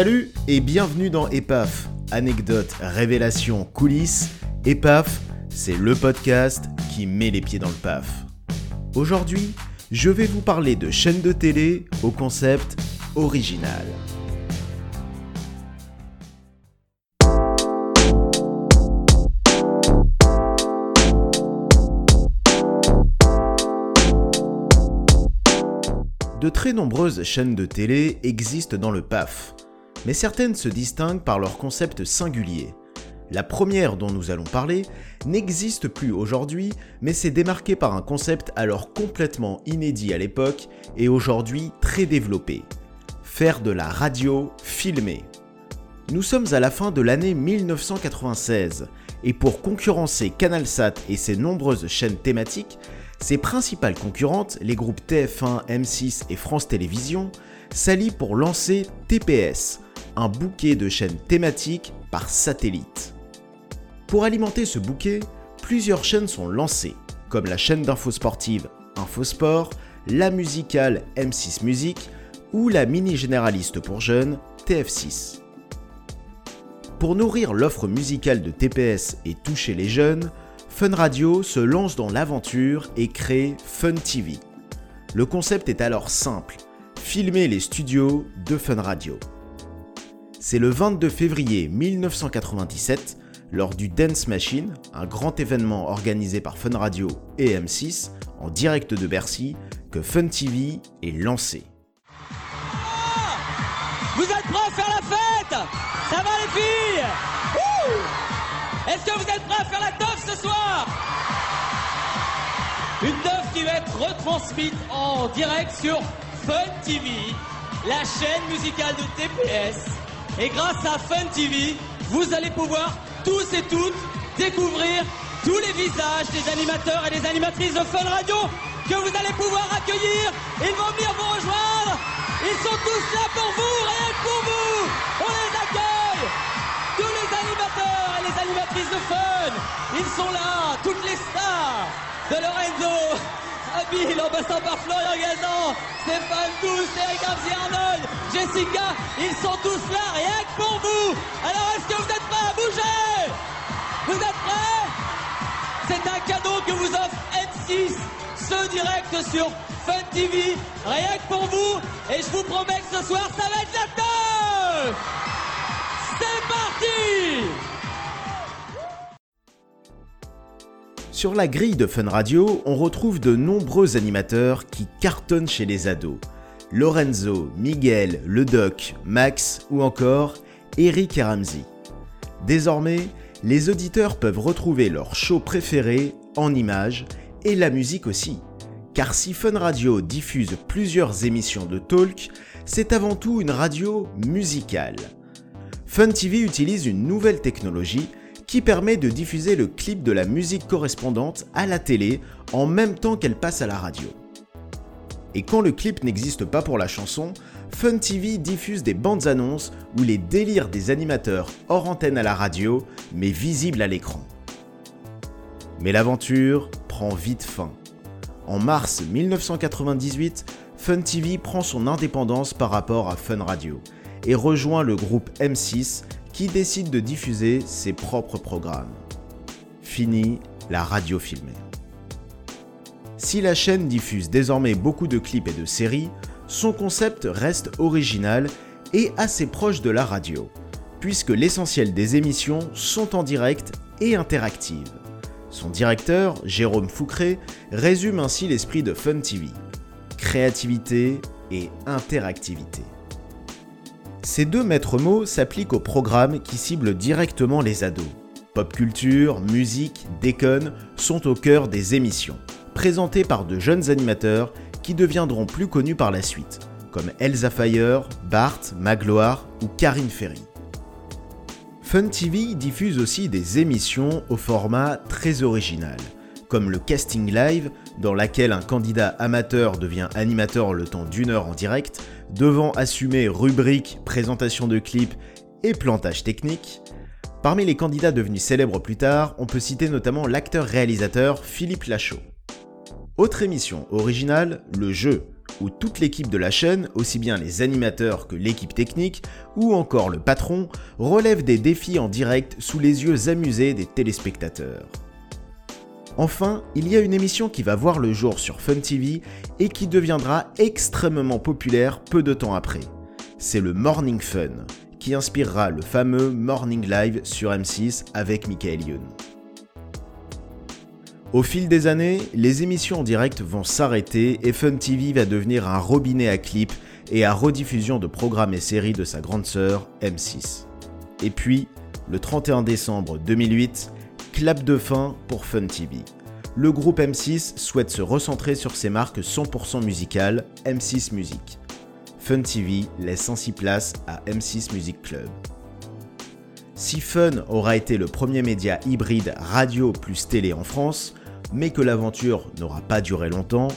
Salut et bienvenue dans EPAF. Anecdotes, révélations, coulisses. EPAF, c'est le podcast qui met les pieds dans le PAF. Aujourd'hui, je vais vous parler de chaînes de télé au concept original. De très nombreuses chaînes de télé existent dans le PAF, mais certaines se distinguent par leur concept singulier. La première dont nous allons parler n'existe plus aujourd'hui, mais s'est démarquée par un concept alors complètement inédit à l'époque et aujourd'hui très développé. Faire de la radio filmée. Nous sommes à la fin de l'année 1996, et pour concurrencer CanalSat et ses nombreuses chaînes thématiques, ses principales concurrentes, les groupes TF1, M6 et France Télévisions, s'allient pour lancer TPS, un bouquet de chaînes thématiques par satellite. Pour alimenter ce bouquet, plusieurs chaînes sont lancées, comme la chaîne d'info sportive Infosport, la musicale M6 Musique ou la mini généraliste pour jeunes TF6. Pour nourrir l'offre musicale de TPS et toucher les jeunes, Fun Radio se lance dans l'aventure et crée Fun TV. Le concept est alors simple, filmer les studios de Fun Radio. C'est le 22 février 1997, lors du Dance Machine, un grand événement organisé par Fun Radio et M6, en direct de Bercy, que Fun TV est lancé. Vous êtes prêts à faire la fête? Ça va les filles? Est-ce que vous êtes prêts à faire la teuf ce soir? Une teuf qui va être retransmise en direct sur Fun TV, la chaîne musicale de TPS. Et grâce à Fun TV, vous allez pouvoir tous et toutes découvrir tous les visages des animateurs et des animatrices de Fun Radio que vous allez pouvoir accueillir. Ils vont venir vous rejoindre. Ils sont tous là pour vous, rien que pour vous. On les accueille. Tous les animateurs et les animatrices de Fun, ils sont là, toutes les stars de Lorenzo, Abby, en passant par Florian Gazan, Stéphane Tous, Eric Ramsey Arnold, Jessica, ils sont tous là, rien que pour vous. Alors est-ce que vous êtes prêts à bouger? Vous êtes prêts? C'est un cadeau que vous offre M6, ce direct sur Fun TV, rien que pour vous. Et je vous promets que ce soir, ça va être la teuf C'est parti Sur la grille de Fun Radio, on retrouve de nombreux animateurs qui cartonnent chez les ados. Lorenzo, Miguel, Le Doc, Max ou encore Eric et Ramsey. Désormais, les auditeurs peuvent retrouver leur show préféré en images et la musique aussi. Car si Fun Radio diffuse plusieurs émissions de talk, c'est avant tout une radio musicale. Fun TV utilise une nouvelle technologie qui permet de diffuser le clip de la musique correspondante à la télé en même temps qu'elle passe à la radio. Et quand le clip n'existe pas pour la chanson, Fun TV diffuse des bandes annonces où les délires des animateurs hors antenne à la radio, mais visibles à l'écran. Mais l'aventure prend vite fin. En mars 1998, Fun TV prend son indépendance par rapport à Fun Radio et rejoint le groupe M6 qui décide de diffuser ses propres programmes. Fini la radio filmée. Si la chaîne diffuse désormais beaucoup de clips et de séries, son concept reste original et assez proche de la radio, puisque l'essentiel des émissions sont en direct et interactives. Son directeur, Jérôme Foucré, résume ainsi l'esprit de Fun TV. Créativité et interactivité. Ces deux maîtres mots s'appliquent aux programmes qui ciblent directement les ados. Pop culture, musique, déconne sont au cœur des émissions, présentées par de jeunes animateurs qui deviendront plus connus par la suite, comme Elsa Fayer, Bart, Magloire ou Karine Ferry. Fun TV diffuse aussi des émissions au format très original, comme le casting live, dans laquelle un candidat amateur devient animateur le temps d'une heure en direct, devant assumer rubrique, présentation de clips et plantage technique. Parmi les candidats devenus célèbres plus tard, on peut citer notamment l'acteur-réalisateur Philippe Lachaud. Autre émission originale, Le Jeu, où toute l'équipe de la chaîne, aussi bien les animateurs que l'équipe technique, ou encore le patron, relève des défis en direct sous les yeux amusés des téléspectateurs. Enfin, il y a une émission qui va voir le jour sur Fun TV et qui deviendra extrêmement populaire peu de temps après. C'est le Morning Fun, qui inspirera le fameux Morning Live sur M6 avec Michael Youn. Au fil des années, les émissions en direct vont s'arrêter et Fun TV va devenir un robinet à clips et à rediffusion de programmes et séries de sa grande sœur M6. Et puis, le 31 décembre 2008, clap de fin pour Fun TV. Le groupe M6 souhaite se recentrer sur ses marques 100% musicales M6 Music. Fun TV laisse ainsi place à M6 Music Club. Si Fun aura été le premier média hybride radio plus télé en France, mais que l'aventure n'aura pas duré longtemps,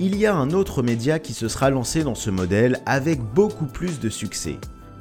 il y a un autre média qui se sera lancé dans ce modèle avec beaucoup plus de succès.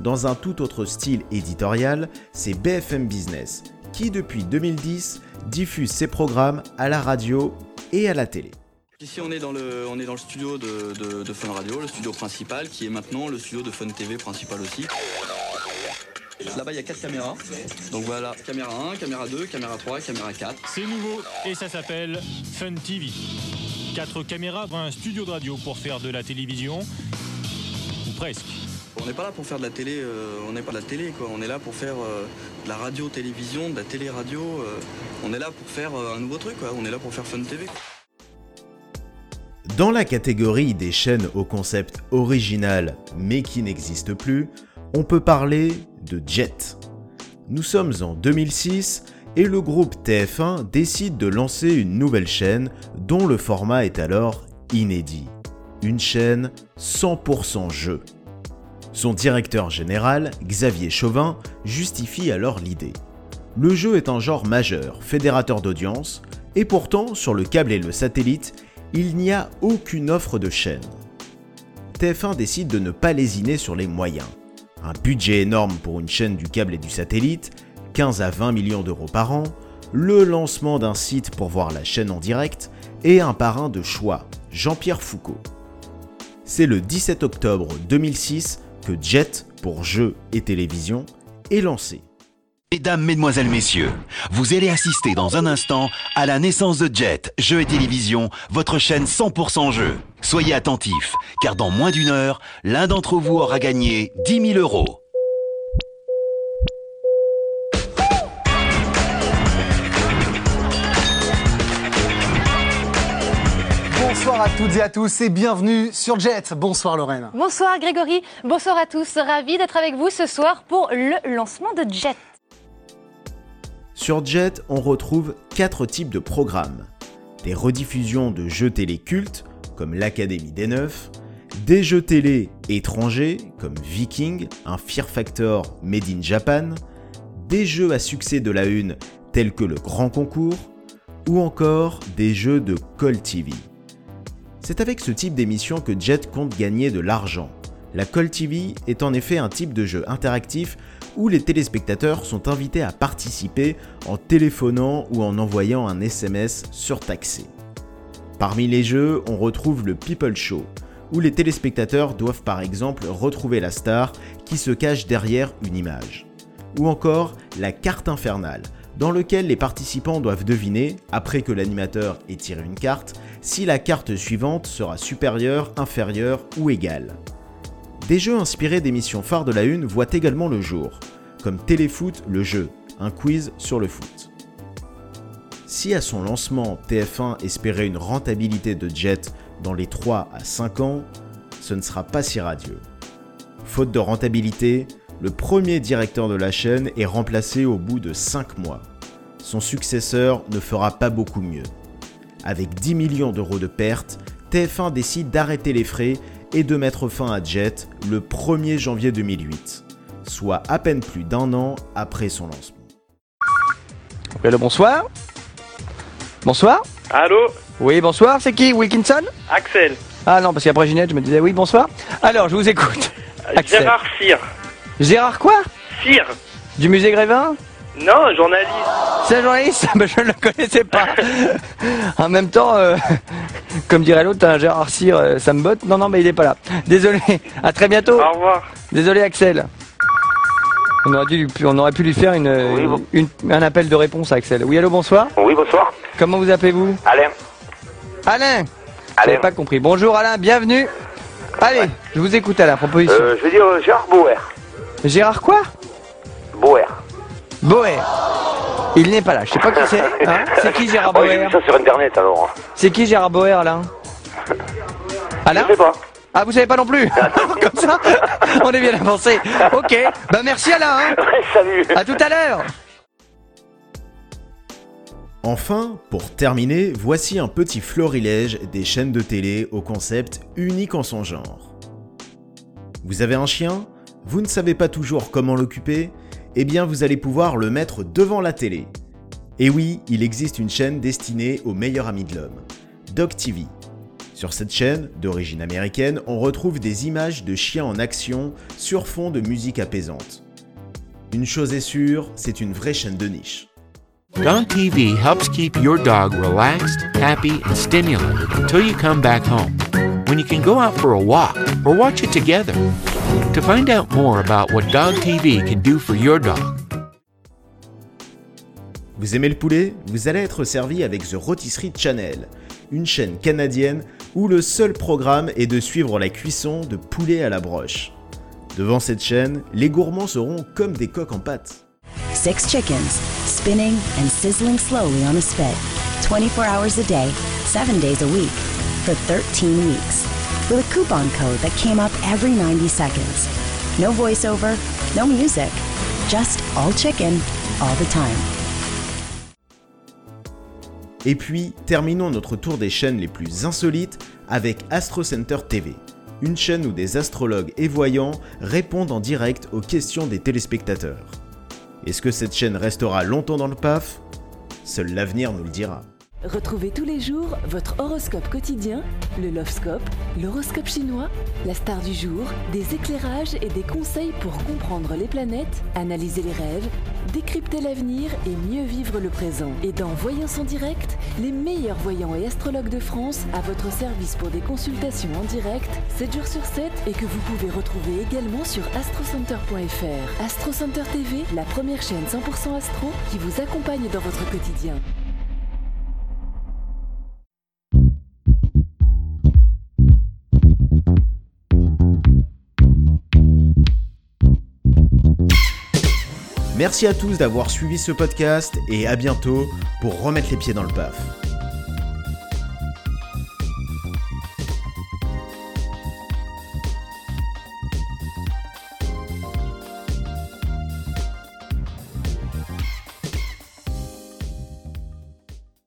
Dans un tout autre style éditorial, c'est BFM Business, qui depuis 2010 diffuse ses programmes à la radio et à la télé. Ici on est dans le, on est dans le studio de, de Fun Radio, le studio principal, qui est maintenant le studio de Fun TV principal aussi. Là-bas, il y a 4 caméras. Donc voilà, caméra 1, caméra 2, caméra 3, caméra 4. C'est nouveau et ça s'appelle Fun TV. 4 caméras dans un studio de radio pour faire de la télévision, ou presque. On n'est pas là pour faire de la télé, euh, on n'est pas de la télé. On est là pour faire euh, de la radio-télévision, de la télé-radio. Euh, on est là pour faire un nouveau truc. On est là pour faire Fun TV. Dans la catégorie des chaînes au concept original mais qui n'existe plus, on peut parler de Jet. Nous sommes en 2006 et le groupe TF1 décide de lancer une nouvelle chaîne dont le format est alors inédit. Une chaîne 100% jeu. Son directeur général, Xavier Chauvin, justifie alors l'idée. Le jeu est un genre majeur, fédérateur d'audience, et pourtant, sur le câble et le satellite, il n'y a aucune offre de chaîne. TF1 décide de ne pas lésiner sur les moyens. Un budget énorme pour une chaîne du câble et du satellite, 15 à 20 millions d'euros par an, le lancement d'un site pour voir la chaîne en direct et un parrain de choix, Jean-Pierre Foucault. C'est le 17 octobre 2006 Jet, pour jeux et télévision, est lancé. Mesdames, Mesdemoiselles, Messieurs, vous allez assister dans un instant à la naissance de Jet, Jeux et Télévision, votre chaîne 100% jeu. Soyez attentifs, car dans moins d'une heure, l'un d'entre vous aura gagné 10 000 euros. Bonsoir à toutes et à tous et bienvenue sur Jet. Bonsoir Lorraine. Bonsoir Grégory, bonsoir à tous. Ravi d'être avec vous ce soir pour le lancement de Jet. Sur Jet, on retrouve quatre types de programmes. Des rediffusions de jeux télé cultes, comme l'Académie des Neufs, des jeux télé étrangers, comme Viking, un Fear Factor made in Japan, des jeux à succès de la une, tels que le Grand Concours, ou encore des jeux de Call TV. C'est avec ce type d'émission que Jet compte gagner de l'argent. La Call TV est en effet un type de jeu interactif où les téléspectateurs sont invités à participer en téléphonant ou en envoyant un SMS surtaxé. Parmi les jeux, on retrouve le People Show, où les téléspectateurs doivent par exemple retrouver la star qui se cache derrière une image. Ou encore la carte infernale, dans lequel les participants doivent deviner, après que l'animateur ait tiré une carte, si la carte suivante sera supérieure, inférieure ou égale. Des jeux inspirés d'émissions phares de la Une voient également le jour, comme Téléfoot le jeu, un quiz sur le foot. Si à son lancement TF1 espérait une rentabilité de Jet dans les 3 à 5 ans, ce ne sera pas si radieux. Faute de rentabilité, le premier directeur de la chaîne est remplacé au bout de 5 mois. Son successeur ne fera pas beaucoup mieux. Avec 10 millions d'euros de pertes, TF1 décide d'arrêter les frais et de mettre fin à Jet le 1er janvier 2008, soit à peine plus d'un an après son lancement. Hello, bonsoir. Bonsoir. Allô? Oui, bonsoir. C'est qui? Wilkinson? Axel. Ah non, parce qu'après Ginette, je me disais oui, bonsoir. Alors, je vous écoute. Axel. Gérard Cyr. Gérard quoi Cyr Du musée Grévin Non, journaliste. C'est un journaliste Ben, Je ne le connaissais pas. en même temps, euh, Comme dirait l'autre, Gérard Cyr, euh, ça me botte. Non, non, mais il est pas là. Désolé. À très bientôt. Au revoir. Désolé, Axel. On aurait, dû, lui- on aurait pu lui faire une, Oui, bon. une- un appel de réponse à Axel. Oui, allô, bonsoir. Oui, bonsoir. Comment vous appelez-vous Alain. Alain. Alain. pas compris. Bonjour Alain, bienvenue. Allez, je vous écoute Alain, proposition. Euh, je veux dire Gérard Bauer. Gérard quoi? Bauer. Boer. Il n'est pas là, je sais pas qui c'est. hein? c'est qui Gérard Oh, j'ai Boer? vu ça sur internet alors. C'est qui Gérard Boer Alain Alain? Je sais pas. Ah vous savez pas non plus Comme ça On est bien avancé. Ok, bah merci Alain. hein. Ouais, salut. À tout à l'heure. Enfin, pour terminer, voici un petit florilège des chaînes de télé au concept unique en son genre. Vous avez un chien? Vous ne savez pas toujours comment l'occuper Eh bien, vous allez pouvoir le mettre devant la télé. Et oui, il existe une chaîne destinée au meilleur ami de l'homme, Dog TV. Sur cette chaîne, d'origine américaine, on retrouve des images de chiens en action sur fond de musique apaisante. Une chose est sûre, c'est une vraie chaîne de niche. Dog TV helps keep your dog relaxed, happy, and stimulated until you come back home, when you can go out for a walk or watch it together. To find out more about what Dog TV can do for your dog, Vous aimez le poulet? Vous allez être servi avec The Rotisserie Channel, une chaîne canadienne où le seul programme est de suivre la cuisson de poulet à la broche. Devant cette chaîne, les gourmands seront comme des coqs en pâte. Six chickens, spinning and sizzling slowly on a spit, 24 hours a day, 7 days a week, for 13 weeks, with a coupon code that came up every 90 seconds. No voiceover, no music, just all chicken, all the time. Et puis, terminons notre tour des chaînes les plus insolites avec Astro Center TV, une chaîne où des astrologues et voyants répondent en direct aux questions des téléspectateurs. Est-ce que cette chaîne restera longtemps dans le PAF? Seul l'avenir nous le dira. Retrouvez tous les jours votre horoscope quotidien, le Lovescope, l'horoscope chinois, la star du jour, des éclairages et des conseils pour comprendre les planètes, analyser les rêves, décrypter l'avenir et mieux vivre le présent. Et dans Voyance en direct, les meilleurs voyants et astrologues de France à votre service pour des consultations en direct, 7 jours sur 7 et que vous pouvez retrouver également sur astrocenter.fr. Astro Center TV, la première chaîne 100% astro qui vous accompagne dans votre quotidien. Merci à tous d'avoir suivi ce podcast et à bientôt pour remettre les pieds dans le PAF.